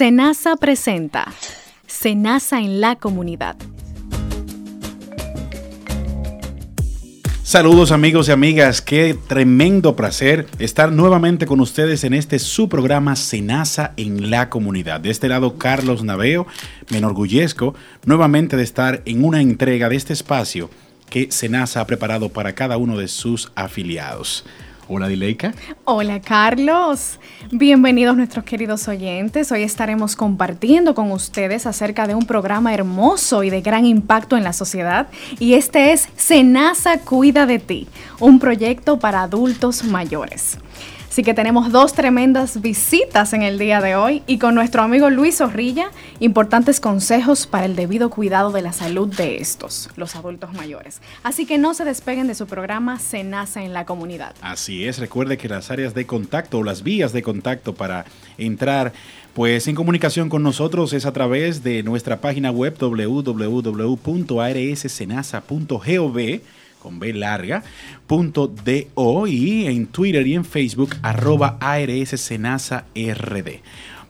Senasa presenta Senasa en la comunidad. Saludos amigos y amigas, qué tremendo placer estar nuevamente con ustedes en este su programa Senasa en la comunidad. De este lado Carlos Naveo, me enorgullezco nuevamente de estar en una entrega de este espacio que Senasa ha preparado para cada uno de sus afiliados. Hola Dileika. Hola Carlos. Bienvenidos nuestros queridos oyentes. Hoy estaremos compartiendo con ustedes acerca de un programa hermoso y de gran impacto en la sociedad. Y este es Senasa Cuida de ti, un proyecto para adultos mayores. Así que tenemos dos tremendas visitas en el día de hoy y con nuestro amigo Luis Zorrilla, importantes consejos para el debido cuidado de la salud de estos, los adultos mayores. Así que no se despeguen de su programa Se en la comunidad. Así es, recuerde que las áreas de contacto o las vías de contacto para entrar pues en comunicación con nosotros es a través de nuestra página web www.arssenasa.gov con B larga, punto DO y en Twitter y en Facebook arroba ARS RD.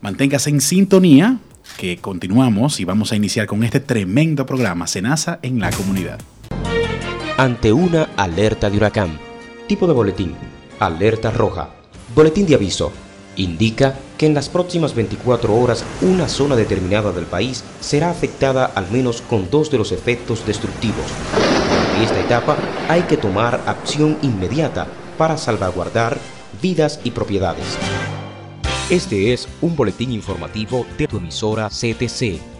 Manténgase en sintonía que continuamos y vamos a iniciar con este tremendo programa Senasa en la comunidad. Ante una alerta de huracán, tipo de boletín, alerta roja, boletín de aviso, indica que en las próximas 24 horas una zona determinada del país será afectada al menos con dos de los efectos destructivos esta etapa hay que tomar acción inmediata para salvaguardar vidas y propiedades. Este es un boletín informativo de tu emisora CTC.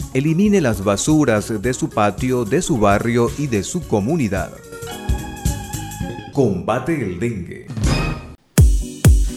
elimine las basuras de su patio, de su barrio y de su comunidad. Combate el dengue.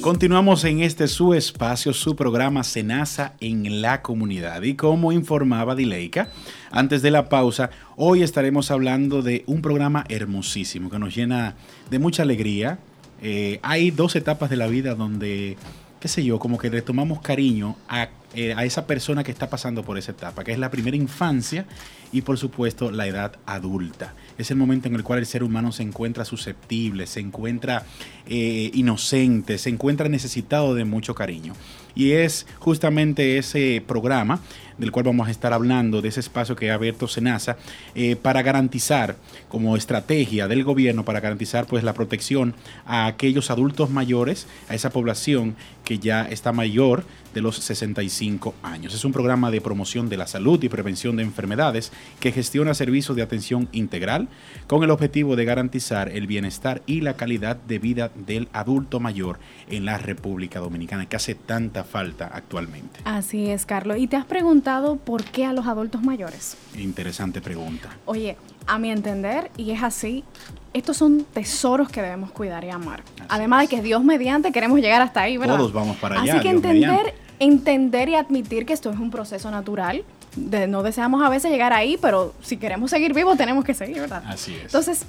Continuamos en este su espacio, su programa Senasa en la comunidad. Y como informaba Dileika, antes de la pausa, hoy estaremos hablando de un programa hermosísimo que nos llena de mucha alegría. Eh, hay dos etapas de la vida donde, qué sé yo, como que le tomamos cariño a eh, a esa persona que está pasando por esa etapa, que es la primera infancia y por supuesto la edad adulta. Es el momento en el cual el ser humano se encuentra susceptible, se encuentra eh, inocente, se encuentra necesitado de mucho cariño. Y es justamente ese programa del cual vamos a estar hablando, de ese espacio que ha abierto Senasa, eh, para garantizar, como estrategia del gobierno, para garantizar pues la protección a aquellos adultos mayores, a esa población que ya está mayor de los 65 años. Es un programa de promoción de la salud y prevención de enfermedades que gestiona servicios de atención integral con el objetivo de garantizar el bienestar y la calidad de vida del adulto mayor en la República Dominicana, que hace tanta falta actualmente. Así es, Carlos. ¿Y te has preguntado por qué a los adultos mayores? Interesante pregunta. Oye, a mi entender, y es así, estos son tesoros que debemos cuidar y amar. Además de que Dios mediante queremos llegar hasta ahí, ¿verdad? Todos vamos para allá. Así que entender, entender y admitir que esto es un proceso natural. no deseamos a veces llegar ahí, pero si queremos seguir vivos tenemos que seguir, ¿verdad? Así es. Entonces,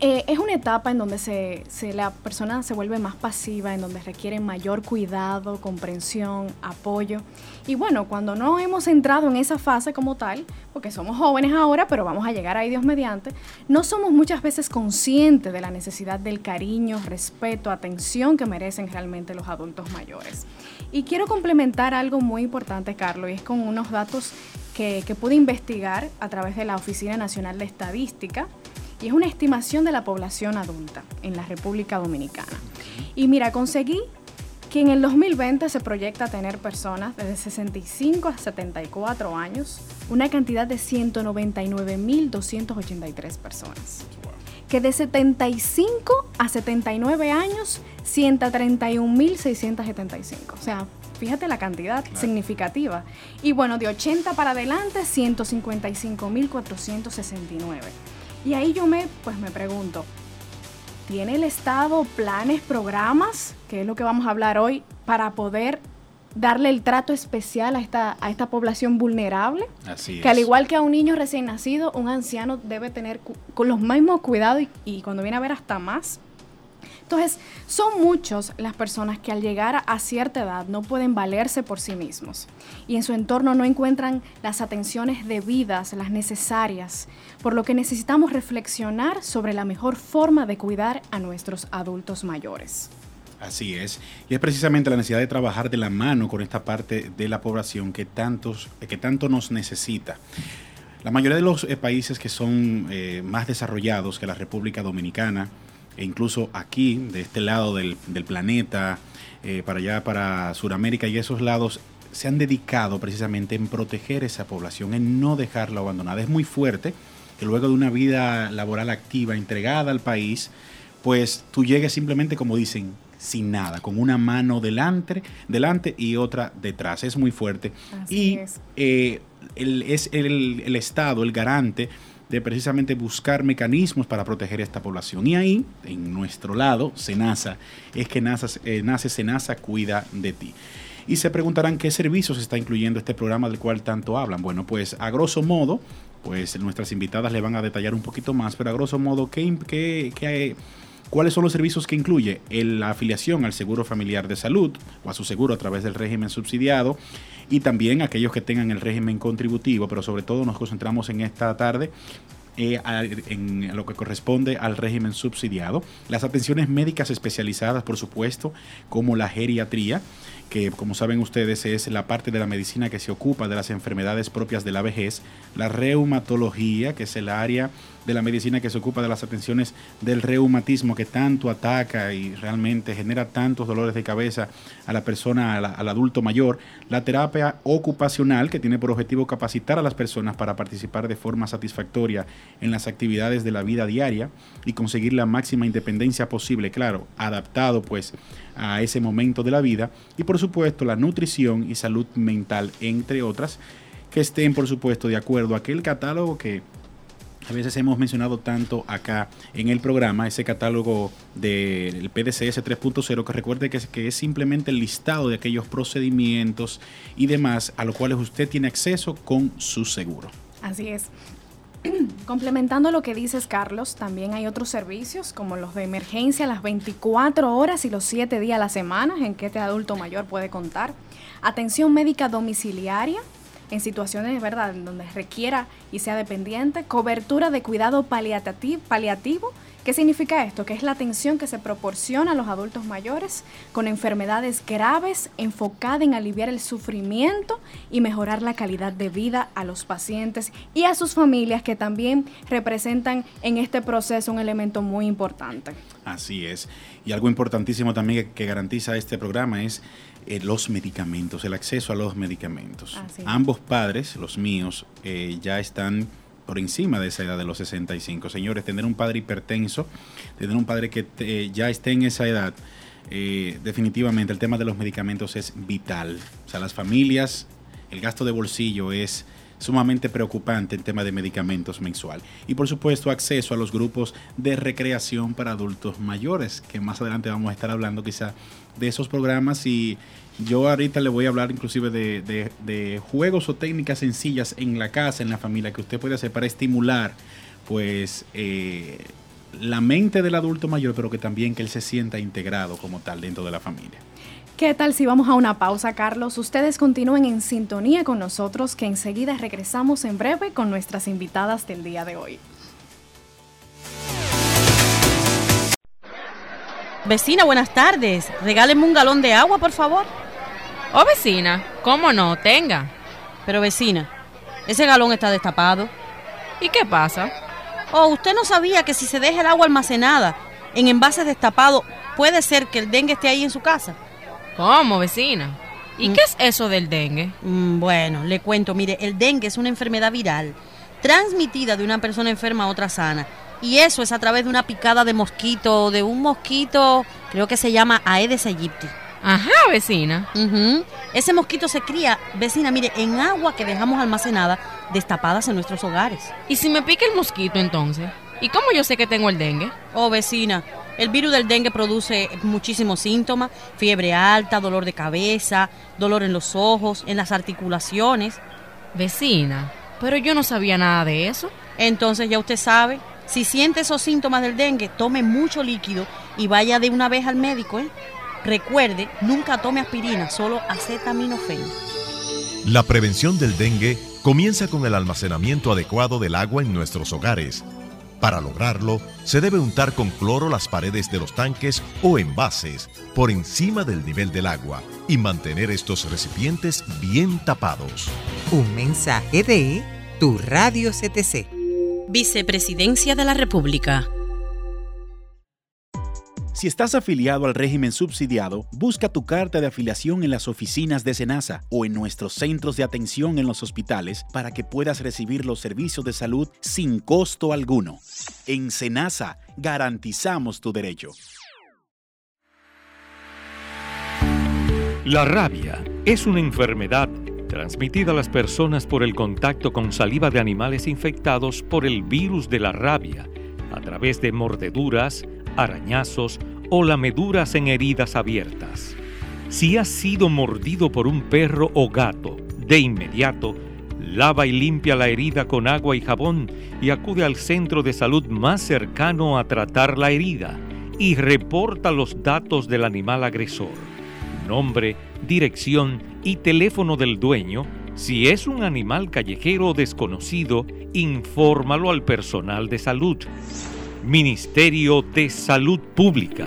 eh, es una etapa en donde se, la persona se vuelve más pasiva, en donde requiere mayor cuidado, comprensión, apoyo. Y bueno, cuando no hemos entrado en esa fase como tal, porque somos jóvenes ahora, pero vamos a llegar ahí Dios mediante, no somos muchas veces conscientes de la necesidad del cariño, respeto, atención que merecen realmente los adultos mayores. Y quiero complementar algo muy importante, Carlos, y es con unos datos que, que pude investigar a través de la Oficina Nacional de Estadística y es una estimación de la población adulta en la República Dominicana. Y mira, conseguí que en el 2020 se proyecta tener personas desde 65 a 74 años, una cantidad de 199.283 personas. Que de 75 a 79 años, 131.675. O sea, fíjate la cantidad significativa. Y bueno, de 80 para adelante, 155.469. Y ahí yo me, pues me pregunto, ¿tiene el Estado planes, programas, que es lo que vamos a hablar hoy, para poder darle el trato especial a esta, a esta población vulnerable? Así Que al es. igual que a un niño recién nacido, un anciano debe tener con los mismos cuidados y, y cuando viene a ver hasta más. Entonces, son muchos las personas que al llegar a- cierta edad no pueden valerse por sí mismos y en su entorno no encuentran las atenciones debidas, las necesarias, por lo que necesitamos reflexionar sobre la mejor forma de cuidar a nuestros adultos mayores. Así es. Y es precisamente la necesidad de trabajar de la mano con esta parte de la población que, tantos, que tanto nos necesita. La mayoría de los eh, países que son eh, más desarrollados que la República Dominicana, e incluso aquí, de este lado del, del planeta, eh, para allá, para Sudamérica y esos lados, se han dedicado precisamente en proteger esa población, en no dejarla abandonada. Es muy fuerte que luego de una vida laboral activa, entregada al país, pues tú llegues simplemente, como dicen, sin nada, con una mano delante, delante y otra detrás. Es muy fuerte. Así y es. eh, el- es el, el Estado el garante de precisamente buscar mecanismos para proteger a esta población. Y ahí, en nuestro lado, Senasa, es que nace, eh, nace Senasa Cuida de ti. Y se preguntarán qué servicios está incluyendo este programa del cual tanto hablan. Bueno, pues a grosso modo, pues nuestras invitadas le van a detallar un poquito más, pero a grosso modo, ¿qué, qué- qué- ¿cuáles son los servicios que incluye? La afiliación al Seguro Familiar de Salud o a su seguro a través del régimen subsidiado y también aquellos que tengan el régimen contributivo, pero sobre todo nos concentramos en esta tarde eh, en lo que corresponde al régimen subsidiado. Las atenciones médicas especializadas, por supuesto, como la geriatría, que como saben ustedes es la parte de la medicina que se ocupa de las enfermedades propias de la vejez, la reumatología, que es el área de la medicina que se ocupa de las atenciones del reumatismo que tanto ataca y realmente genera tantos dolores de cabeza a la persona, al adulto mayor, la terapia ocupacional que tiene por objetivo capacitar a las personas para participar de forma satisfactoria en las actividades de la vida diaria y conseguir la máxima independencia posible, claro, adaptado pues a ese momento de la vida y por supuesto la nutrición y salud mental, entre otras, que estén por supuesto de acuerdo a aquel catálogo que a veces hemos mencionado tanto acá en el programa, ese catálogo del PDCS 3.0, que recuerde que es, que es simplemente el listado de aquellos procedimientos y demás a los cuales usted tiene acceso con su seguro. Así es. Complementando lo que dices, Carlos, también hay otros servicios como los de emergencia las 24 horas y los 7 días a la semana en que este adulto mayor puede contar. Atención médica domiciliaria en situaciones, ¿verdad?, en donde requiera y sea dependiente. Cobertura de cuidado paliativo. ¿Qué significa esto? Que es la atención que se proporciona a los adultos mayores con enfermedades graves enfocada en aliviar el sufrimiento y mejorar la calidad de vida a los pacientes y a sus familias que también representan en este proceso un elemento muy importante. Así es. Y algo importantísimo también que garantiza este programa es eh, los medicamentos, el acceso a los medicamentos. Es. Ambos padres, los míos, eh, ya están por encima de esa edad de los 65. Señores, tener un padre hipertenso, tener un padre que te- ya esté en esa edad, eh, definitivamente el tema de los medicamentos es vital. O sea, las familias, el gasto de bolsillo es sumamente preocupante en tema de medicamentos mensual. Y por supuesto, acceso a los grupos de recreación para adultos mayores, que más adelante vamos a estar hablando quizá de esos programas y yo ahorita le voy a hablar inclusive de, de- de juegos o técnicas sencillas en la casa, en la familia, que usted puede hacer para estimular pues eh, la mente del adulto mayor, pero que también que él se sienta integrado como tal dentro de la familia. ¿Qué tal si vamos a una pausa, Carlos? Ustedes continúen en sintonía con nosotros, que enseguida regresamos en breve con nuestras invitadas del día de hoy. Vecina, buenas tardes. Regáleme un galón de agua, por favor. Oh, vecina, ¿cómo no? Tenga. Pero vecina, ese galón está destapado. ¿Y qué pasa? Oh, usted no sabía que si se deja el agua almacenada en envases destapados, puede ser que el dengue esté ahí en su casa. ¿Cómo, vecina? ¿Y qué es eso del dengue? Mm, bueno, le cuento, mire, el dengue es una enfermedad viral transmitida de una persona enferma a otra sana. Y eso es a través de una picada de mosquito, de un mosquito, creo que se llama Aedes aegypti. Ajá, vecina. Ese mosquito se cría, vecina, mire, en agua que dejamos almacenada, destapadas en nuestros hogares. ¿Y si me pica el mosquito entonces? ¿Y cómo yo sé que tengo el dengue? Oh, vecina, el virus del dengue produce muchísimos síntomas, fiebre alta, dolor de cabeza, dolor en los ojos, en las articulaciones. Vecina, pero yo no sabía nada de eso. Entonces ya usted sabe, si siente esos síntomas del dengue, tome mucho líquido y vaya de una vez al médico, ¿eh? Recuerde, nunca tome aspirina, solo acetaminofén. La prevención del dengue comienza con el almacenamiento adecuado del agua en nuestros hogares. Para lograrlo, se debe untar con cloro las paredes de los tanques o envases por encima del nivel del agua y mantener estos recipientes bien tapados. Un mensaje de tu radio CTC. Vicepresidencia de la República. Si estás afiliado al régimen subsidiado, busca tu carta de afiliación en las oficinas de SENASA o en nuestros centros de atención en los hospitales para que puedas recibir los servicios de salud sin costo alguno. En SENASA garantizamos tu derecho. La rabia es una enfermedad transmitida a las personas por el contacto con saliva de animales infectados por el virus de la rabia, a través de mordeduras, arañazos o lameduras en heridas abiertas. Si has sido mordido por un perro o gato, de inmediato, lava y limpia la herida con agua y jabón y acude al centro de salud más cercano a tratar la herida y reporta los datos del animal agresor, nombre, dirección y teléfono del dueño. Si es un animal callejero desconocido, infórmalo al personal de salud. Ministerio de Salud Pública.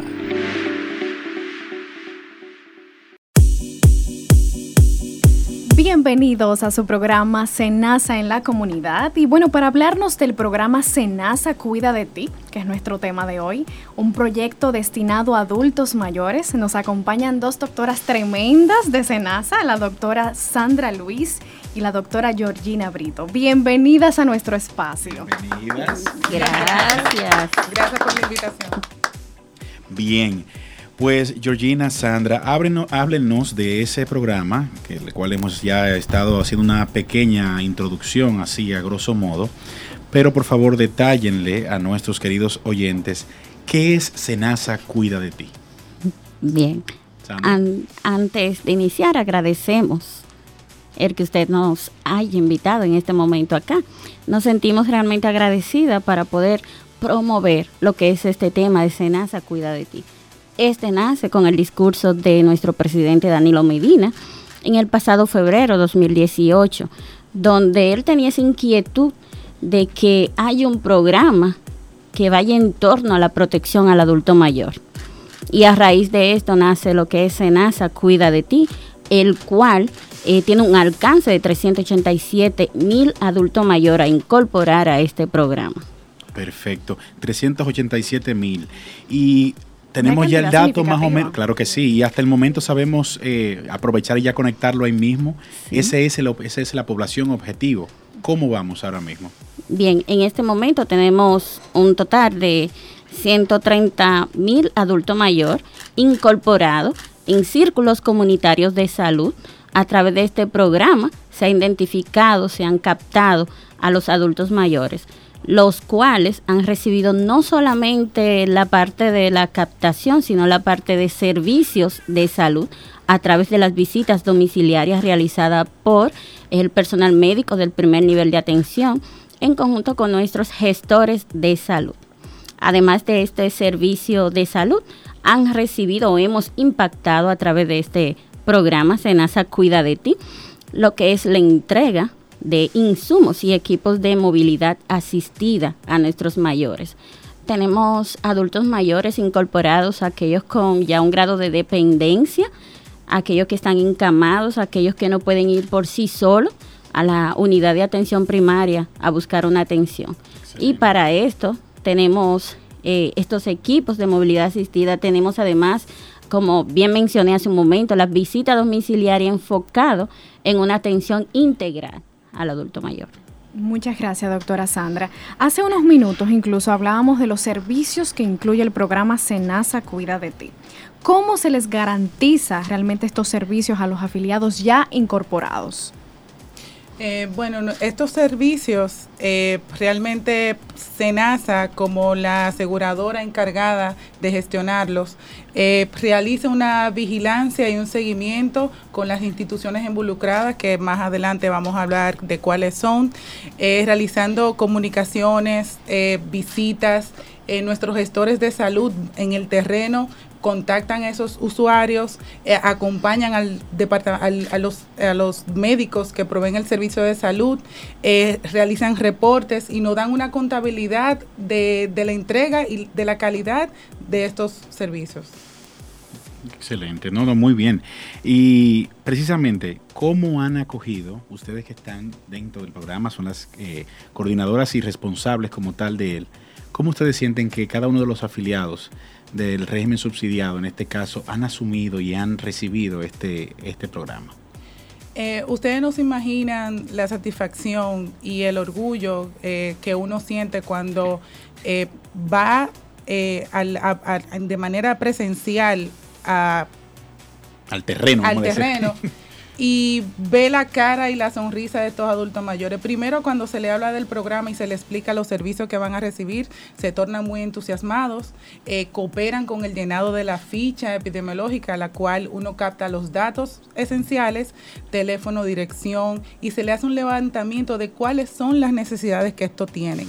Bienvenidos a su programa Senasa en la comunidad. Y bueno, para hablarnos del programa Senasa Cuida de ti, que es nuestro tema de hoy, un proyecto destinado a adultos mayores, nos acompañan dos doctoras tremendas de Senasa, la doctora Sandra Luis y la doctora Georgina Brito. Bienvenidas a nuestro espacio. Bienvenidas. Gracias. Gracias por la invitación. Bien. Pues Georgina, Sandra, ábrenos- háblenos de ese programa, que el cual hemos ya estado haciendo una pequeña introducción así a grosso modo, pero por favor detállenle a nuestros queridos oyentes qué es Senasa Cuida de ti. Bien. An- antes de iniciar, agradecemos el que usted nos haya invitado en este momento acá. Nos sentimos realmente agradecidas para poder promover lo que es este tema de Senasa Cuida de ti. Este nace con el discurso de nuestro presidente Danilo Medina en el pasado febrero 2018, donde él tenía esa inquietud de que hay un programa que vaya en torno a la protección al adulto mayor. Y a raíz de esto nace lo que es Senasa Cuida de ti, el cual eh, tiene un alcance de 387 mil adultos mayores a incorporar a este programa. Perfecto, 387 mil. Y tenemos ya el dato más o menos, claro que sí, y hasta el momento sabemos eh, aprovechar y ya conectarlo ahí mismo. Ese es el, esa es la población objetivo. ¿Cómo vamos ahora mismo? Bien, en este momento tenemos un total de 130 mil adultos mayores incorporados en círculos comunitarios de salud. A través de este programa se ha identificado, se han captado a los adultos mayores, los cuales han recibido no solamente la parte de la captación, sino la parte de servicios de salud a través de las visitas domiciliarias realizadas por el personal médico del primer nivel de atención en conjunto con nuestros gestores de salud. Además de este servicio de salud, han recibido o hemos impactado a través de este programa Senasa Cuida de ti, lo que es la entrega de insumos y equipos de movilidad asistida a nuestros mayores. Tenemos adultos mayores incorporados, aquellos con ya un grado de dependencia, aquellos que están encamados, aquellos que no pueden ir por sí solos a la unidad de atención primaria a buscar una atención. Y para esto tenemos eh, estos equipos de movilidad asistida, tenemos además como bien mencioné hace un momento, las visitas domiciliarias enfocado en una atención integral al adulto mayor. Muchas gracias, doctora Sandra. Hace unos minutos incluso hablábamos de los servicios que incluye el programa Senasa Cuida de ti. ¿Cómo se les garantiza realmente estos servicios a los afiliados ya incorporados? Eh, bueno, estos servicios eh, realmente SENASA, como la aseguradora encargada de gestionarlos, eh, realiza una vigilancia y un seguimiento con las instituciones involucradas, que más adelante vamos a hablar de cuáles son, realizando comunicaciones, visitas, nuestros gestores de salud en el terreno contactan a esos usuarios, eh, acompañan al, a, los, médicos que proveen el servicio de salud, eh, realizan reportes y nos dan una contabilidad de, de la entrega y de la calidad de estos servicios. Excelente, no, no, muy bien. Y precisamente, ¿cómo han acogido ustedes que están dentro del programa, son las eh, coordinadoras y responsables como tal de él? ¿Cómo ustedes sienten que cada uno de los afiliados del régimen subsidiado, en este caso, han asumido y han recibido este, este programa? Eh, ustedes no se imaginan la satisfacción y el orgullo eh, que uno siente cuando eh, va de manera presencial a, al terreno. Al terreno. y ve la cara y la sonrisa de estos adultos mayores. Primero, cuando se le habla del programa y se le explica los servicios que van a recibir, se tornan muy entusiasmados, eh, cooperan con el llenado de la ficha epidemiológica, la cual uno capta los datos esenciales, teléfono, dirección, y se le hace un levantamiento de cuáles son las necesidades que estos tienen.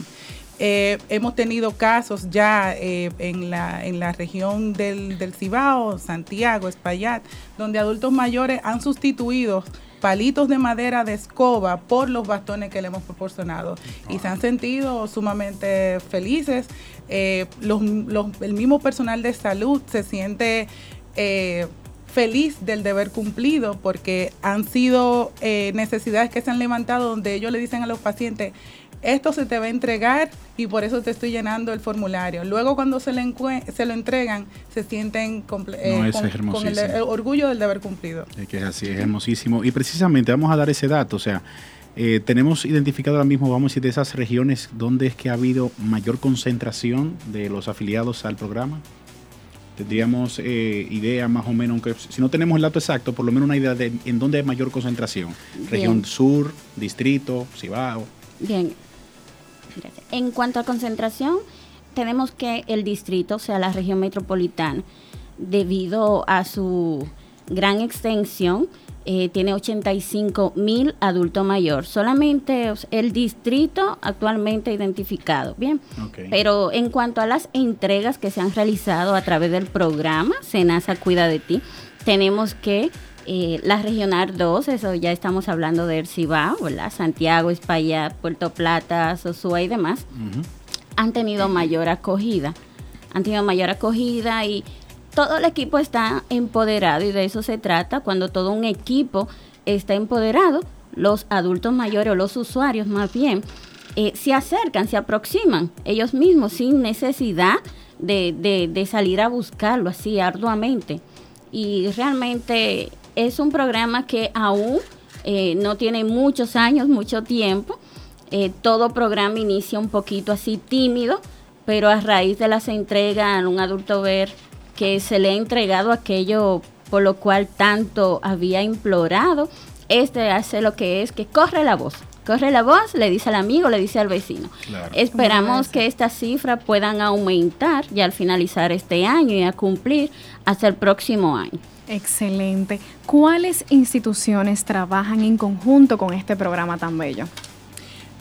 Eh, hemos tenido casos ya eh, en, la, en la región del, del Cibao, Santiago, Espaillat, donde adultos mayores han sustituido palitos de madera de escoba por los bastones que le hemos proporcionado y se han sentido sumamente felices. Eh, el mismo personal de salud se siente feliz del deber cumplido porque han sido necesidades que se han levantado donde ellos le dicen a los pacientes, esto se te va a entregar y por eso te estoy llenando el formulario. Luego cuando se, le se lo entregan, se sienten eh, con, el, orgullo del deber cumplido. Es que es así, es hermosísimo. Y precisamente vamos a dar ese dato, o sea, eh, tenemos identificado ahora mismo, vamos a decir, de esas regiones donde es que ha habido mayor concentración de los afiliados al programa. Tendríamos eh, idea más o menos, aunque si no tenemos el dato exacto, por lo menos una idea de en dónde hay mayor concentración. Región sur, distrito, Cibao. Bien, en cuanto a concentración, tenemos que el distrito, o sea, la región metropolitana, debido a su gran extensión, eh, tiene 85 mil adultos mayores. Solamente el distrito actualmente identificado. Bien. Pero en cuanto a las entregas que se han realizado a través del programa Senasa Cuida de Ti, tenemos que eh, la Regional 2, eso ya estamos hablando de Cibao, ¿verdad? Santiago, España, Puerto Plata, Sosúa y demás, han tenido mayor acogida. Han tenido mayor acogida y todo el equipo está empoderado y de eso se trata cuando todo un equipo está empoderado, los adultos mayores o los usuarios más bien eh, se acercan, se aproximan ellos mismos sin necesidad de, de salir a buscarlo así arduamente. Y realmente es un programa que aún eh, no tiene muchos años, mucho tiempo. Eh, todo programa inicia un poquito así tímido, pero a raíz de las entregas a un adulto ver que se le ha entregado aquello por lo cual tanto había implorado, este hace lo que es que corre la voz. Corre la voz, le dice al amigo, le dice al vecino. Esperamos que estas cifras puedan aumentar ya al finalizar este año y a cumplir hasta el próximo año. Excelente. ¿Cuáles instituciones trabajan en conjunto con este programa tan bello?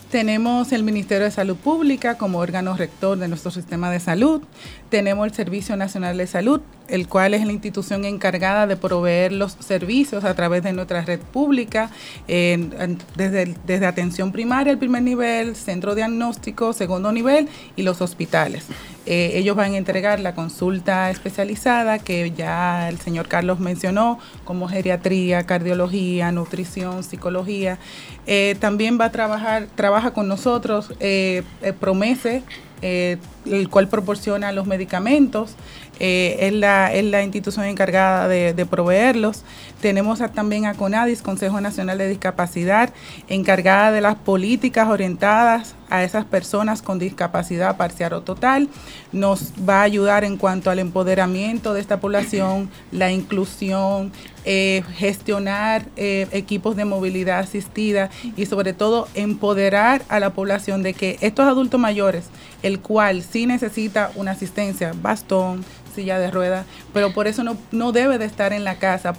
Tenemos el Ministerio de Salud Pública como órgano rector de nuestro sistema de salud. Tenemos el Servicio Nacional de Salud, el cual es la institución encargada de proveer los servicios a través de nuestra red pública, desde, desde atención primaria, el primer nivel, centro diagnóstico, segundo nivel y los hospitales. Eh, ellos van a entregar la consulta especializada que ya el señor Carlos mencionó, como geriatría, cardiología, nutrición, psicología. Eh, también va a trabajar, trabaja con nosotros, eh, Promese, eh, el cual proporciona los medicamentos, eh, es, la, es la institución encargada de, proveerlos. Tenemos también a CONADIS, Consejo Nacional de Discapacidad, encargada de las políticas orientadas a esas personas con discapacidad parcial o total. Nos va a ayudar en cuanto al empoderamiento de esta población, la inclusión, eh, gestionar eh, equipos de movilidad asistida y sobre todo empoderar a la población de que estos adultos mayores, el cual sí necesita una asistencia, bastón, silla de ruedas, pero por eso no, no debe de estar en la casa,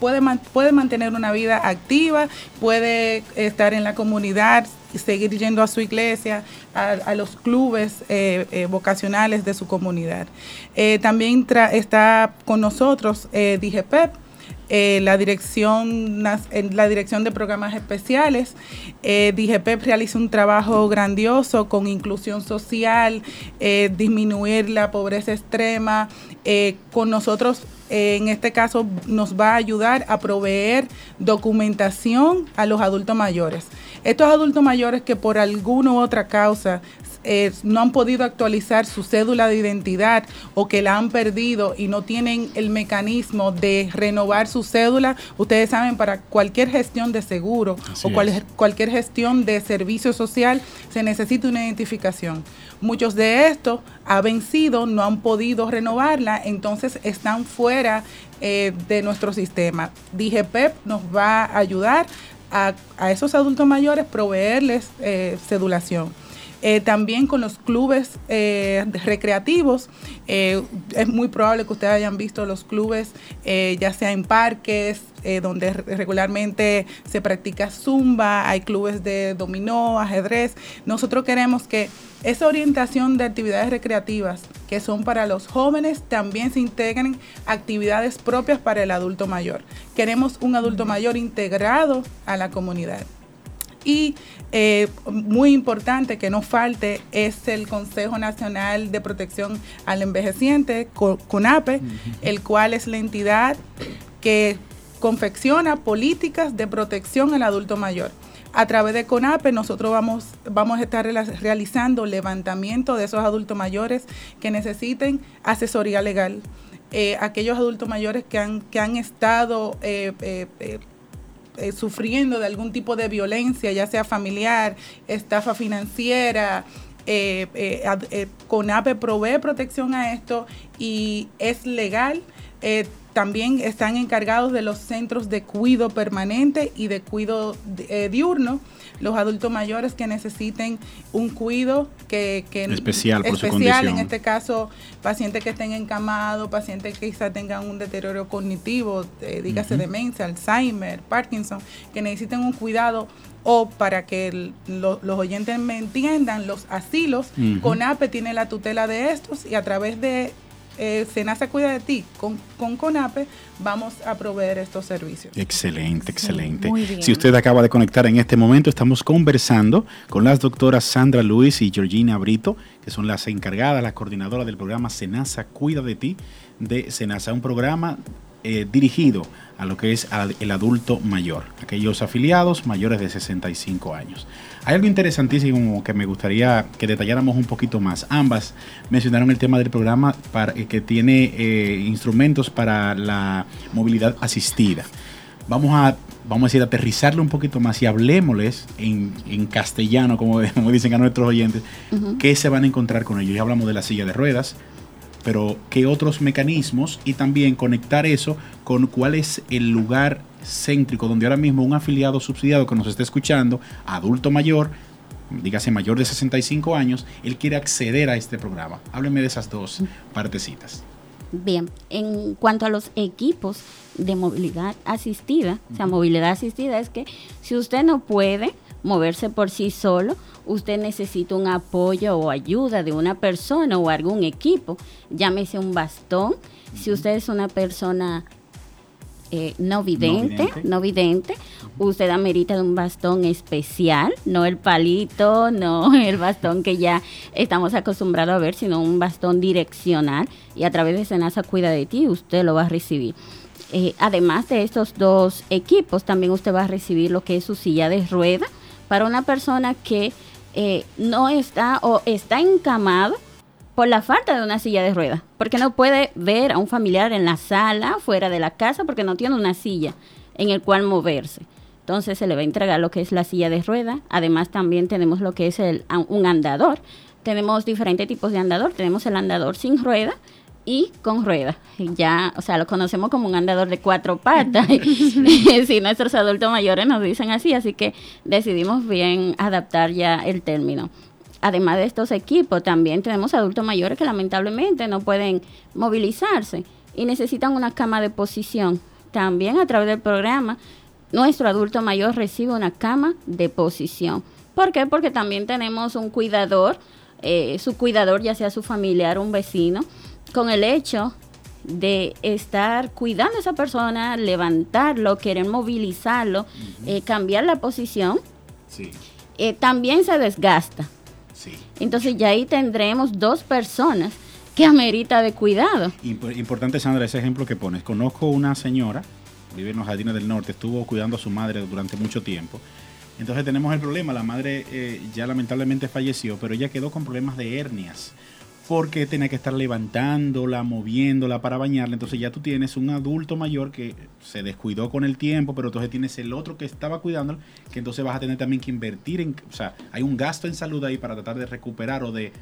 puede, puede mantener una vida activa, puede estar en la comunidad, seguir yendo a su iglesia, a, los clubes eh, eh, vocacionales de su comunidad. Eh, también está con nosotros DIGEPEP, eh, la dirección la dirección de programas especiales. Eh, realiza un trabajo grandioso con inclusión social, eh, disminuir la pobreza extrema. Eh, con nosotros, en este caso, nos va a ayudar a proveer documentación a los adultos mayores. Estos adultos mayores que por alguna u otra causa eh, no han podido actualizar su cédula de identidad o que la han perdido y no tienen el mecanismo de renovar su cédula, ustedes saben, para cualquier gestión de seguro Así o cual- cualquier gestión de servicio social se necesita una identificación. Muchos de estos ha vencido, no han podido renovarla, entonces están fuera eh, de nuestro sistema. DIGEPEP nos va a ayudar a, a esos adultos mayores proveerles eh, cedulación. Eh, también con los clubes eh, recreativos, eh, es muy probable que ustedes hayan visto los clubes, ya sea en parques, donde re- regularmente se practica zumba, hay clubes de dominó, ajedrez. Nosotros queremos que esa orientación de actividades recreativas que son para los jóvenes también se integren actividades propias para el adulto mayor. Queremos un adulto mayor integrado a la comunidad. Y eh, muy importante que no falte es el Consejo Nacional de Protección al Envejeciente, Co- CONAPE, el cual es la entidad que confecciona políticas de protección al adulto mayor. A través de CONAPE nosotros vamos, vamos a estar realizando levantamiento de esos adultos mayores que necesiten asesoría legal. Eh, aquellos adultos mayores que han, que han estado eh, eh, eh, eh, sufriendo de algún tipo de violencia, ya sea familiar, estafa financiera. eh, eh, eh, CONAPE provee protección a esto y es legal. También están encargados de los centros de cuido permanente y de cuido eh, diurno. Los adultos mayores que necesiten un cuido que, que Especial por su especial, en este caso, pacientes que estén encamados, pacientes que quizás tengan un deterioro cognitivo, eh, dígase demencia, Alzheimer, Parkinson, que necesiten un cuidado o para que el- lo- los oyentes me entiendan, los asilos, Ujú. CONAPE tiene la tutela de estos y a través de eh, Senasa Cuida de Ti, con, con CONAPE, vamos a proveer estos servicios. Excelente, excelente. muy bien. Si usted acaba de conectar en este momento, estamos conversando con las doctoras Sandra Luis y Georgina Brito, que son las encargadas, las coordinadoras del programa Senasa Cuida de ti de Senasa, un programa eh, dirigido a lo que es el adulto mayor, aquellos afiliados mayores de 65 años. Hay algo interesantísimo que me gustaría que detalláramos un poquito más. Ambas mencionaron el tema del programa para, eh, que tiene eh, instrumentos para la movilidad asistida. Vamos a, vamos a decir, aterrizarlo un poquito más y hablemosles en, en castellano, como, como dicen a nuestros oyentes, qué se van a encontrar con ellos. Ya hablamos de la silla de ruedas, pero qué otros mecanismos y también conectar eso con cuál es el lugar céntrico donde ahora mismo un afiliado subsidiado que nos está escuchando, adulto mayor, dígase mayor de 65 años, él quiere acceder a este programa. Hábleme de esas dos partecitas. Bien, en cuanto a los equipos de movilidad asistida, o sea, movilidad asistida es que si usted no puede moverse por sí solo, usted necesita un apoyo o ayuda de una persona o algún equipo, llámese un bastón, si usted es una persona eh, no vidente, vidente. no vidente, usted amerita de un bastón especial, no el palito, no el bastón que ya estamos acostumbrados a ver, sino un bastón direccional y a través de Senasa Cuida de ti usted lo va a recibir. Eh, además de estos dos equipos, también usted va a recibir lo que es su silla de rueda para una persona que eh, no está o está encamado por la falta de una silla de ruedas, porque no puede ver a un familiar en la sala, fuera de la casa, porque no tiene una silla en el cual moverse. Entonces se le va a entregar lo que es la silla de ruedas. Además también tenemos lo que es el, un andador. Tenemos diferentes tipos de andador. Tenemos el andador sin rueda y con rueda. Ya, o sea, lo conocemos como un andador de cuatro patas. si nuestros adultos mayores nos dicen así, así que decidimos bien adaptar ya el término además de estos equipos, también tenemos adultos mayores que lamentablemente no pueden movilizarse y necesitan una cama de posición. También a través del programa, nuestro adulto mayor recibe una cama de posición. ¿Por qué? Porque también tenemos un cuidador, eh, su cuidador, ya sea su familiar o un vecino, con el hecho de estar cuidando a esa persona, levantarlo, querer movilizarlo, eh, cambiar la posición, eh, también se desgasta. Entonces ya ahí tendremos dos personas que amerita de cuidado. Importante, Sandra, ese ejemplo que pones. Conozco una señora, vive en los Jardines del Norte, estuvo cuidando a su madre durante mucho tiempo. Entonces tenemos el problema, la madre eh, ya lamentablemente falleció, pero ella quedó con problemas de hernias porque tenía que estar levantándola, moviéndola para bañarla. Entonces ya tú tienes un adulto mayor que se descuidó con el tiempo, pero entonces tienes el otro que estaba cuidándola, que entonces vas a tener también que invertir en, o sea, hay un gasto en salud ahí para tratar de recuperar o de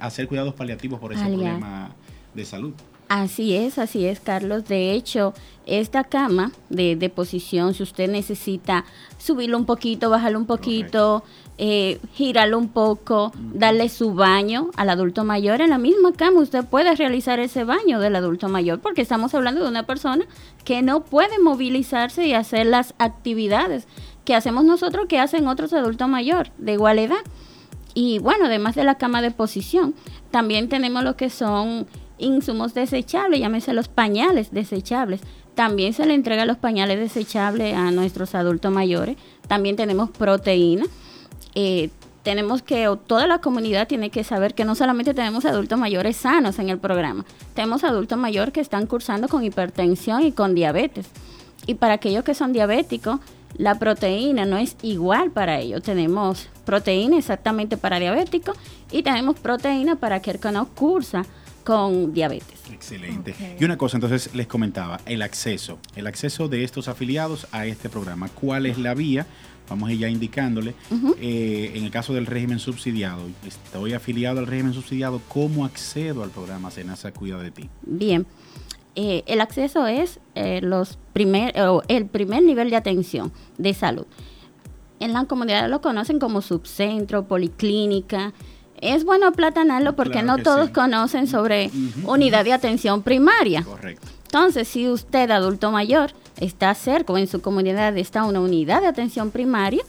hacer cuidados paliativos por ese problema de salud. Así es, así es, Carlos. De hecho, esta cama de, de posición, si usted necesita subirlo un poquito, bajarlo un poquito, eh, girarlo un poco, darle su baño al adulto mayor, en la misma cama usted puede realizar ese baño del adulto mayor, porque estamos hablando de una persona que no puede movilizarse y hacer las actividades que hacemos nosotros, que hacen otros adultos mayores de igual edad. Y bueno, además de la cama de posición, también tenemos lo que son insumos desechables, llámese los pañales desechables. También se le entrega los pañales desechables a nuestros adultos mayores. También tenemos proteína. Eh, tenemos que, toda la comunidad tiene que saber que no solamente tenemos adultos mayores sanos en el programa, tenemos adultos mayores que están cursando con hipertensión y con diabetes. Y para aquellos que son diabéticos, la proteína no es igual para ellos. Tenemos proteína exactamente para diabéticos y tenemos proteína para aquel que no cursa con diabetes. Excelente. Y una cosa, entonces les comentaba, el acceso, el acceso de estos afiliados a este programa. ¿Cuál es la vía? Vamos a ir ya indicándole. Eh, en el caso del régimen subsidiado, estoy afiliado al régimen subsidiado, ¿cómo accedo al programa Senasa Cuida de ti? Bien. Eh, el acceso es eh, los primer, el primer nivel de atención de salud. En la comunidad lo conocen como subcentro, policlínica, es bueno aplatanarlo porque no todos conocen sobre unidad de atención primaria. Correcto. Entonces, si usted, adulto mayor, está cerca o en su comunidad está una unidad de atención primaria,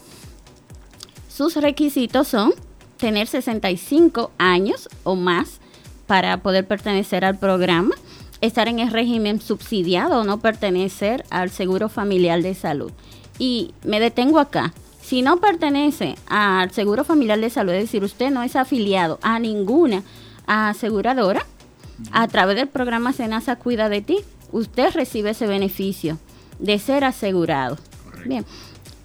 sus requisitos son tener 65 años o más para poder pertenecer al programa, estar en el régimen subsidiado o no pertenecer al seguro familiar de salud. Y me detengo acá. Si no pertenece al Seguro Familiar de Salud, es decir, usted no es afiliado a ninguna aseguradora, a través del programa Senasa Cuida de ti, usted recibe ese beneficio de ser asegurado. Bien,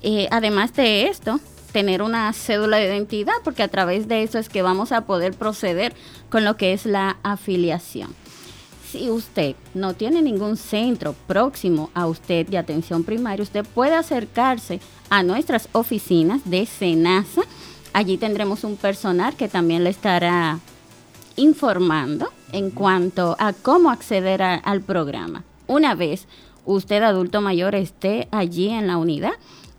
eh, además de esto, tener una cédula de identidad, porque a través de eso es que vamos a poder proceder con lo que es la afiliación. Si usted no tiene ningún centro próximo a usted de atención primaria, usted puede acercarse a nuestras oficinas de SENASA. Allí tendremos un personal que también le estará informando en cuanto a cómo acceder al programa. Una vez usted adulto mayor esté allí en la unidad,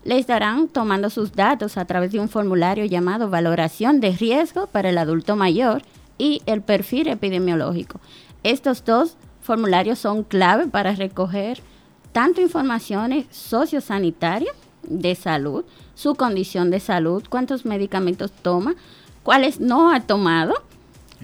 le estarán tomando sus datos a través de un formulario llamado valoración de riesgo para el adulto mayor y el perfil epidemiológico. Estos dos formularios son clave para recoger tanto informaciones sociosanitarias de salud, su condición de salud, cuántos medicamentos toma, cuáles no ha tomado,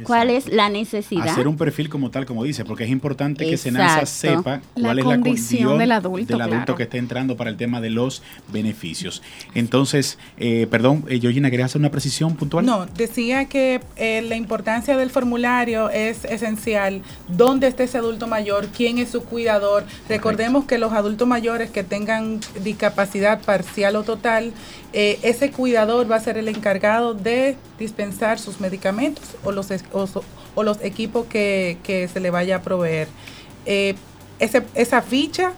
cuál es la necesidad. Hacer un perfil como tal, como dice, porque es importante que Senasa sepa La cuál es la condición condición del adulto, del adulto claro. que está entrando para el tema de los beneficios. Entonces, eh, perdón, eh, Georgina, ¿querías hacer una precisión puntual? No, decía que eh, la importancia del formulario es esencial. ¿Dónde está ese adulto mayor? ¿Quién es su cuidador? Recordemos que los adultos mayores que tengan discapacidad parcial o total, eh, ese cuidador va a ser el encargado de dispensar sus medicamentos o los, o, o los equipos que, se le vaya a proveer. Eh, ese- esa ficha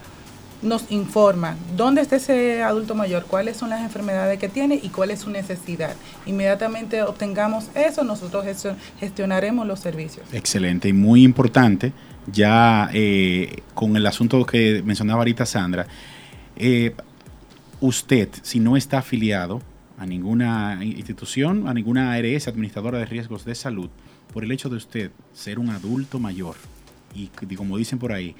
nos informa dónde está ese adulto mayor, cuáles son las enfermedades que tiene y cuál es su necesidad. Inmediatamente obtengamos eso, nosotros gestio- gestionaremos los servicios. Excelente y muy importante, ya eh, con el asunto que mencionaba ahorita Sandra, eh, usted, si no está afiliado a ninguna institución, a ninguna ARS, administradora de riesgos de salud, por el hecho de usted ser un adulto mayor y como dicen por ahí,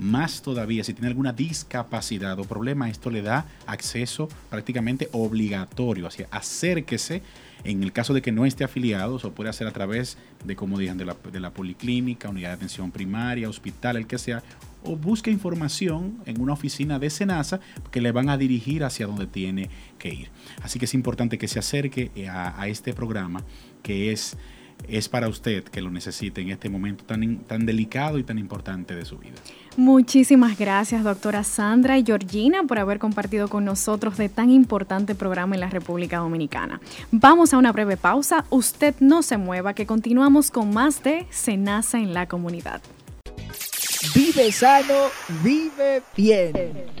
más todavía si tiene alguna discapacidad o problema, esto le da acceso prácticamente obligatorio. Así, acérquese en el caso de que no esté afiliado, o puede hacer a través de, como digan, de la, policlínica, unidad de atención primaria, hospital, el que sea, o busque información en una oficina de Senasa que le van a dirigir hacia donde tiene que ir. Así que es importante que se acerque eh, a este programa que es, es para usted que lo necesite en este momento tan, tan delicado y tan importante de su vida. Muchísimas gracias, doctora Sandra y Georgina, por haber compartido con nosotros de tan importante programa en la República Dominicana. Vamos a una breve pausa. Usted no se mueva, que continuamos con más de Senasa en la comunidad. Vive sano, vive bien.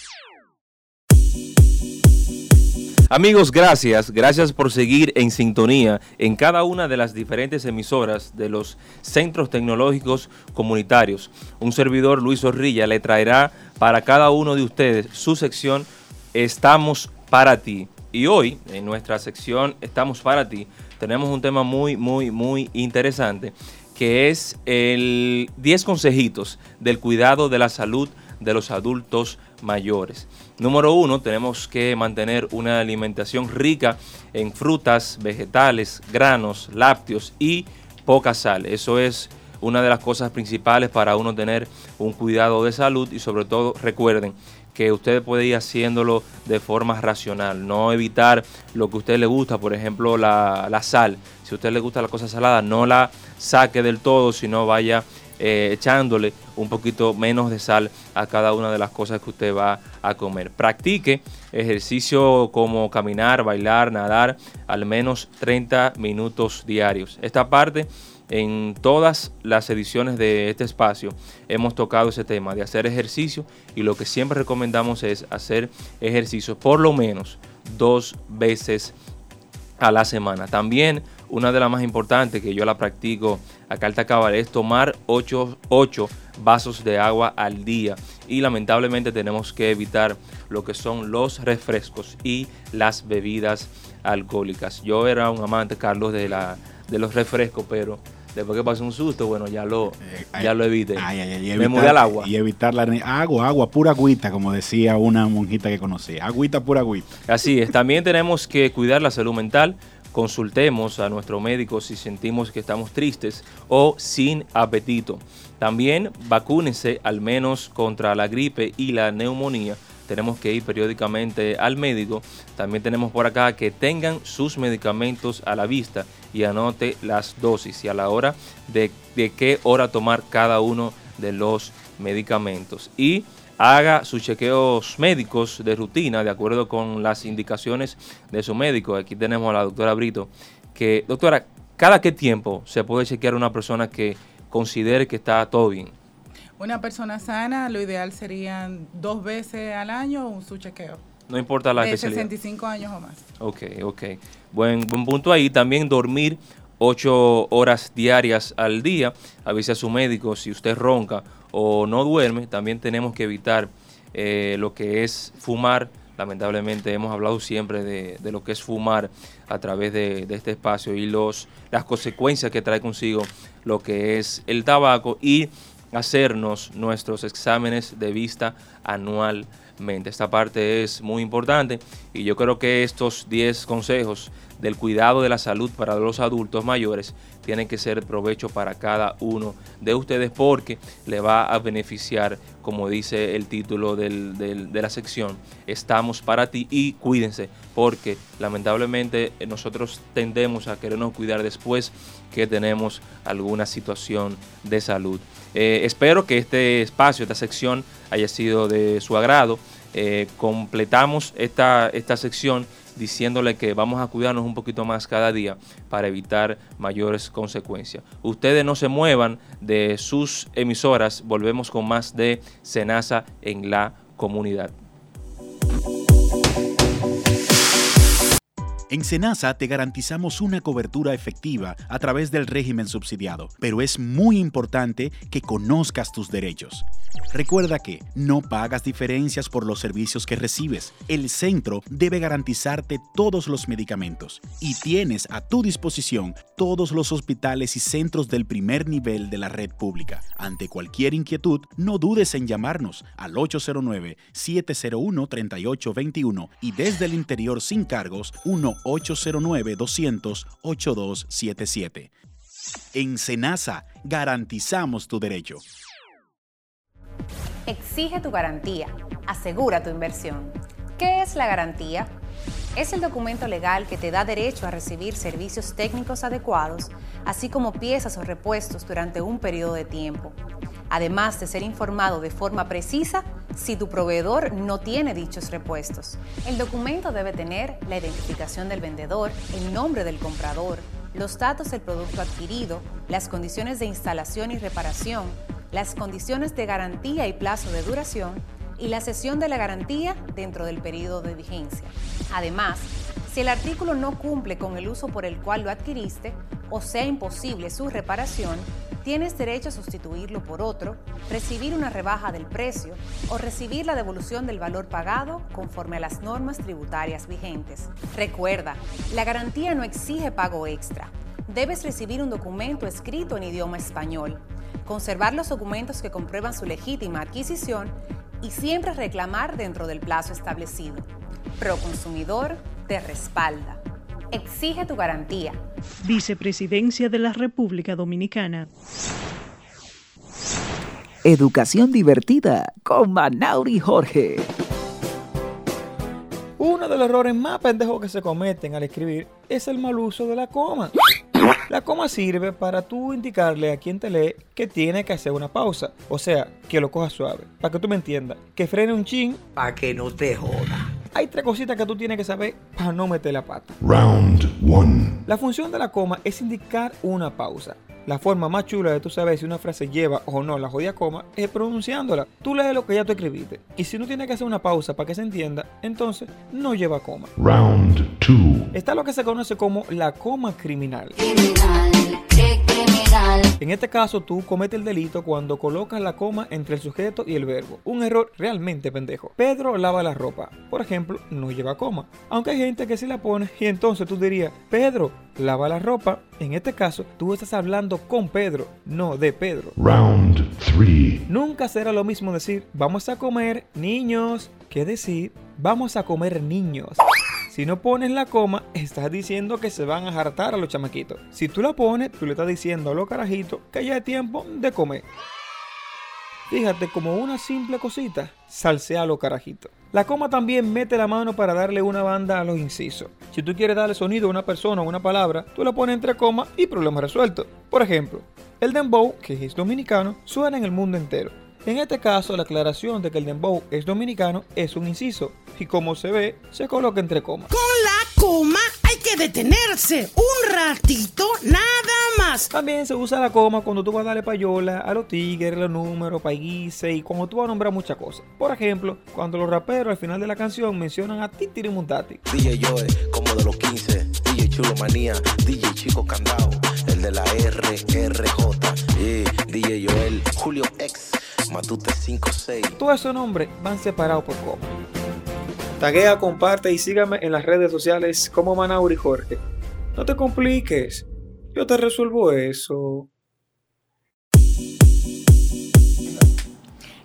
Amigos, gracias. Gracias por seguir en sintonía en cada una de las diferentes emisoras de los centros tecnológicos comunitarios. Un servidor, Luis Zorrilla, le traerá para cada uno de ustedes su sección Estamos para ti. Y hoy, en nuestra sección Estamos para ti, tenemos un tema muy, muy, muy interesante que es el 10 consejitos del cuidado de la salud de los adultos mayores. Número uno, tenemos que mantener una alimentación rica en frutas, vegetales, granos, lácteos y poca sal. Eso es una de las cosas principales para uno tener un cuidado de salud y sobre todo recuerden que usted puede ir haciéndolo de forma racional, no evitar lo que a usted le gusta, por ejemplo la, la sal. Si a usted le gusta la cosa salada, no la saque del todo, sino vaya eh, echándole un poquito menos de sal a cada una de las cosas que usted va a comer. Practique ejercicio como caminar, bailar, nadar, al menos 30 minutos diarios. Esta parte, en todas las ediciones de este espacio, hemos tocado ese tema de hacer ejercicio y lo que siempre recomendamos es hacer ejercicio por lo menos dos veces a la semana. También una de las más importantes que yo la practico a carta cabal es tomar 8, vasos de agua al día. Y lamentablemente tenemos que evitar lo que son los refrescos y las bebidas alcohólicas. Yo era un amante, Carlos, de, la, de los refrescos, pero después que pasé un susto, bueno, ya lo, ya lo evité. Y Me mudé al agua. Y evitar la agua, agua, pura agüita, como decía una monjita que conocí. Agüita, pura agüita. Así es, también tenemos que cuidar la salud mental. Consultemos a nuestro médico si sentimos que estamos tristes o sin apetito. También vacúnese al menos contra la gripe y la neumonía. Tenemos que ir periódicamente al médico. También tenemos por acá que tengan sus medicamentos a la vista y anote las dosis y a la hora de, de qué hora tomar cada uno de los medicamentos. Y haga sus chequeos médicos de rutina de acuerdo con las indicaciones de su médico. Aquí tenemos a la doctora Brito, que, doctora, ¿cada qué tiempo se puede chequear una persona que considere que está todo bien? Una persona sana, lo ideal serían dos veces al año su chequeo. No importa la de especialidad. 65 años o más. Ok, ok. Buen, buen punto ahí. También dormir ocho horas diarias al día. Avise a su médico si usted ronca o no duerme. También tenemos que evitar eh, lo que es fumar. Lamentablemente hemos hablado siempre de, lo que es fumar a través de, de este espacio y los, las consecuencias que trae consigo lo que es el tabaco y hacernos nuestros exámenes de vista Esta parte es muy importante y yo creo que estos 10 consejos del cuidado de la salud para los adultos mayores tienen que ser provecho para cada uno de ustedes porque le va a beneficiar, como dice el título de la sección, estamos para ti y cuídense porque lamentablemente eh, nosotros tendemos a querernos cuidar después que tenemos alguna situación de salud. Eh, espero que este espacio, esta sección haya sido de su agrado. Eh, completamos esta, esta sección diciéndole que vamos a cuidarnos un poquito más cada día para evitar mayores consecuencias. Ustedes no se muevan de sus emisoras, volvemos con más de Senasa en la comunidad. En Senasa te garantizamos una cobertura efectiva a través del régimen subsidiado, pero es muy importante que conozcas tus derechos. Recuerda que no pagas diferencias por los servicios que recibes. El centro debe garantizarte todos los medicamentos y tienes a tu disposición todos los hospitales y centros del primer nivel de la red pública. Ante cualquier inquietud, no dudes en llamarnos al 809-701-3821 y desde el interior sin cargos 1-809-200-8277. En Senasa garantizamos tu derecho. Exige tu garantía. Asegura tu inversión. ¿Qué es la garantía? Es el documento legal que te da derecho a recibir servicios técnicos adecuados, así como piezas o repuestos durante un periodo de tiempo. Además de ser informado de forma precisa si tu proveedor no tiene dichos repuestos. El documento debe tener la identificación del vendedor, el nombre del comprador, los datos del producto adquirido, las condiciones de instalación y reparación, las condiciones de garantía y plazo de duración y la cesión de la garantía dentro del periodo de vigencia. Además, si el artículo no cumple con el uso por el cual lo adquiriste o sea imposible su reparación, tienes derecho a sustituirlo por otro, recibir una rebaja del precio o recibir la devolución del valor pagado conforme a las normas tributarias vigentes. Recuerda, la garantía no exige pago extra. Debes recibir un documento escrito en idioma español, conservar los documentos que comprueban su legítima adquisición y siempre reclamar dentro del plazo establecido. Proconsumidor te respalda. Exige tu garantía. Vicepresidencia de la República Dominicana. Educación divertida con Manauri Jorge. Uno de los errores más pendejos que se cometen al escribir es el mal uso de la coma. La coma sirve para tú indicarle a quien te lee que tiene que hacer una pausa. O sea, que lo coja suave. Para que tú me entiendas. Que frene un chin. Para que no te joda. Hay tres cositas que tú tienes que saber para no meter la pata. Round 1. La función de la coma es indicar una pausa. La forma más chula de tú saber si una frase lleva o no la jodida coma es pronunciándola. Tú lees lo que ya tú escribiste. Y si no tienes que hacer una pausa para que se entienda, entonces no lleva coma. Round 2. Está lo que se conoce como la coma criminal. En este caso, tú cometes el delito cuando colocas la coma entre el sujeto y el verbo. Un error realmente pendejo. Pedro lava la ropa. Por ejemplo, no lleva coma. Aunque hay gente que sí la pone y entonces tú dirías, Pedro, lava la ropa. En este caso, tú estás hablando con Pedro, no de Pedro. Round 3. Nunca será lo mismo decir, vamos a comer niños, que decir, vamos a comer niños. Si no pones la coma, estás diciendo que se van a hartar a los chamaquitos. Si tú la pones, tú le estás diciendo a los carajitos que ya es tiempo de comer. Fíjate, como una simple cosita, salsea a los carajitos. La coma también mete la mano para darle una banda a los incisos. Si tú quieres darle sonido a una persona o una palabra, tú la pones entre comas y problema resuelto. Por ejemplo, el dembow, que es dominicano, suena en el mundo entero. En este caso, la aclaración de que el dembow es dominicano es un inciso y como se ve, se coloca entre comas. Con la coma hay que detenerse un ratito, nada más. También se usa la coma cuando tú vas a darle payola a los tigres, los números, paiguise y cuando tú vas a nombrar muchas cosas. Por ejemplo, cuando los raperos al final de la canción mencionan a Titi Mundati. DJ Joe, como de los 15, DJ Chulo Manía, DJ Chico Candao, el de la RRJ, y DJ Joel, Julio X, Matute 56. Todos esos nombres van separados por coma. Taguea, comparte y sígame en las redes sociales como Manauri Jorge. No te compliques, yo te resuelvo eso.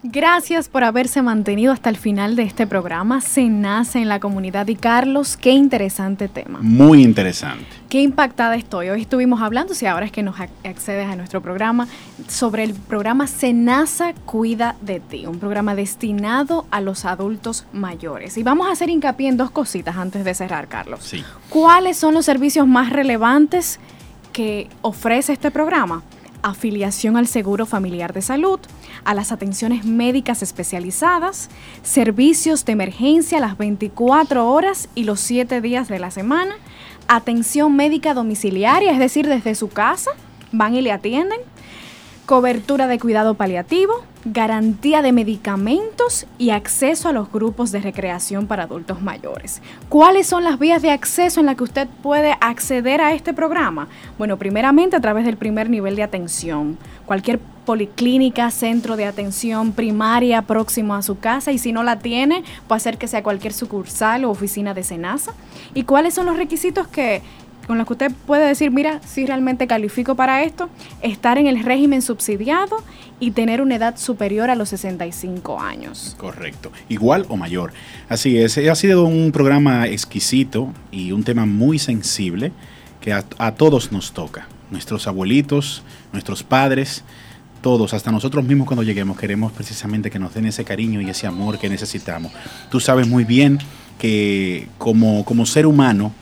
Gracias por haberse mantenido hasta el final de este programa. Se nace en la comunidad y Carlos, qué interesante tema. Muy interesante. Qué impactada estoy. Hoy estuvimos hablando, si ahora es que nos accedes a nuestro programa, sobre el programa Senasa Cuida de ti, un programa destinado a los adultos mayores. Y vamos a hacer hincapié en dos cositas antes de cerrar, Carlos. Sí. ¿Cuáles son los servicios más relevantes que ofrece este programa? Afiliación al Seguro Familiar de Salud, a las atenciones médicas especializadas, servicios de emergencia las 24 horas y los 7 días de la semana, atención médica domiciliaria, es decir, desde su casa, van y le atienden, cobertura de cuidado paliativo, garantía de medicamentos y acceso a los grupos de recreación para adultos mayores. ¿Cuáles son las vías de acceso en las que usted puede acceder a este programa? Bueno, primeramente a través del primer nivel de atención. Cualquier policlínica, centro de atención primaria próximo a su casa y si no la tiene, puede ser que sea cualquier sucursal o oficina de SENASA. ¿Y cuáles son los requisitos que con los que usted puede decir, mira, si realmente califico para esto, estar en el régimen subsidiado y tener una edad superior a los 65 años. Correcto, igual o mayor. Así es, ha sido un programa exquisito y un tema muy sensible que a, a todos nos toca. Nuestros abuelitos, nuestros padres, todos, hasta nosotros mismos cuando lleguemos, queremos precisamente que nos den ese cariño y ese amor que necesitamos. Tú sabes muy bien que como, como ser humano,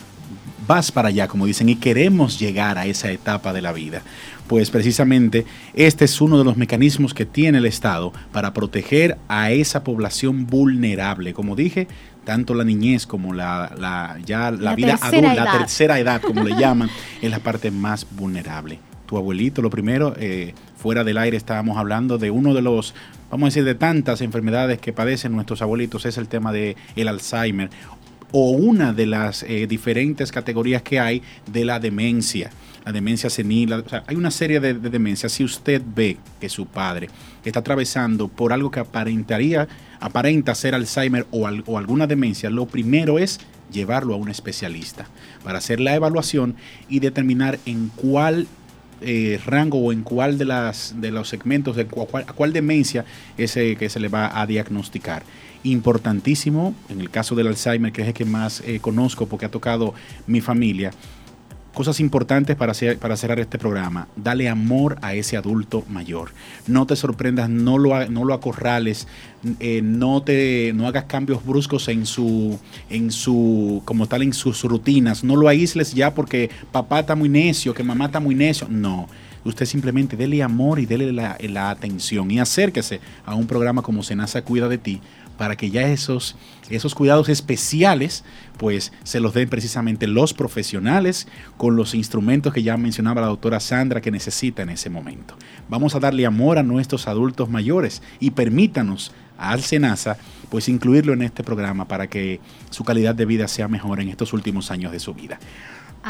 vas para allá, como dicen, y queremos llegar a esa etapa de la vida. Pues precisamente este es uno de los mecanismos que tiene el Estado para proteger a esa población vulnerable. Como dije, tanto la niñez como la, ya la, vida adulta, la tercera edad, como le llaman, es la parte más vulnerable. Tu abuelito, lo primero, eh, fuera del aire estábamos hablando de uno de los vamos a decir, de tantas enfermedades que padecen nuestros abuelitos, es el tema de el Alzheimer o una de las eh, diferentes categorías que hay de la demencia, la demencia senil. O sea, hay una serie de, demencias. Si usted ve que su padre está atravesando por algo que aparentaría, aparenta ser Alzheimer o, alguna demencia, lo primero es llevarlo a un especialista para hacer la evaluación y determinar en cuál eh, rango o en cuál de, las, de los segmentos, de cuál, a cuál demencia ese que se le va a diagnosticar importantísimo, en el caso del Alzheimer, que es el que más eh, conozco porque ha tocado mi familia, cosas importantes para, para cerrar este programa. Dale amor a ese adulto mayor. No te sorprendas, no lo, no lo acorrales, eh, no, te, no hagas cambios bruscos en su, en su, como tal, en sus rutinas. No lo aísles ya porque papá está muy necio, que mamá está muy necio. No. Usted simplemente dele amor y dele la, la atención y acérquese a un programa como Senasa Cuida de ti para que ya esos, esos cuidados especiales pues se los den precisamente los profesionales con los instrumentos que ya mencionaba la doctora Sandra que necesita en ese momento. Vamos a darle amor a nuestros adultos mayores y permítanos al SENASA pues incluirlo en este programa para que su calidad de vida sea mejor en estos últimos años de su vida.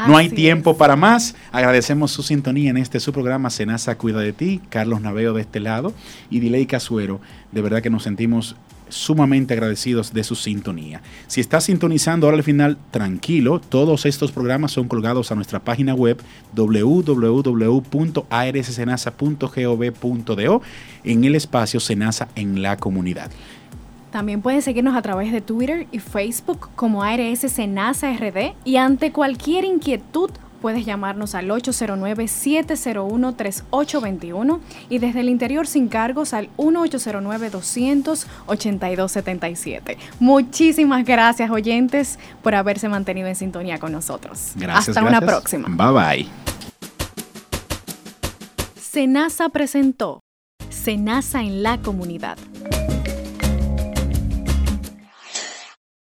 no hay tiempo para más. Agradecemos su sintonía en este su programa Senasa Cuida de ti. Carlos Naveo de este lado y Dilei Casuero. De verdad que nos sentimos sumamente agradecidos de su sintonía. Si está sintonizando ahora al final, tranquilo, todos estos programas son colgados a nuestra página web www.arssenasa.gov.do en el espacio Senasa en la comunidad. También pueden seguirnos a través de Twitter y Facebook como ARS Senasa RD y ante cualquier inquietud puedes llamarnos al 809-701-3821 y desde el interior sin cargos al 1-809-200-8277. Muchísimas gracias oyentes por haberse mantenido en sintonía con nosotros. Gracias. Hasta una próxima. Bye bye. Senasa presentó Senasa en la comunidad.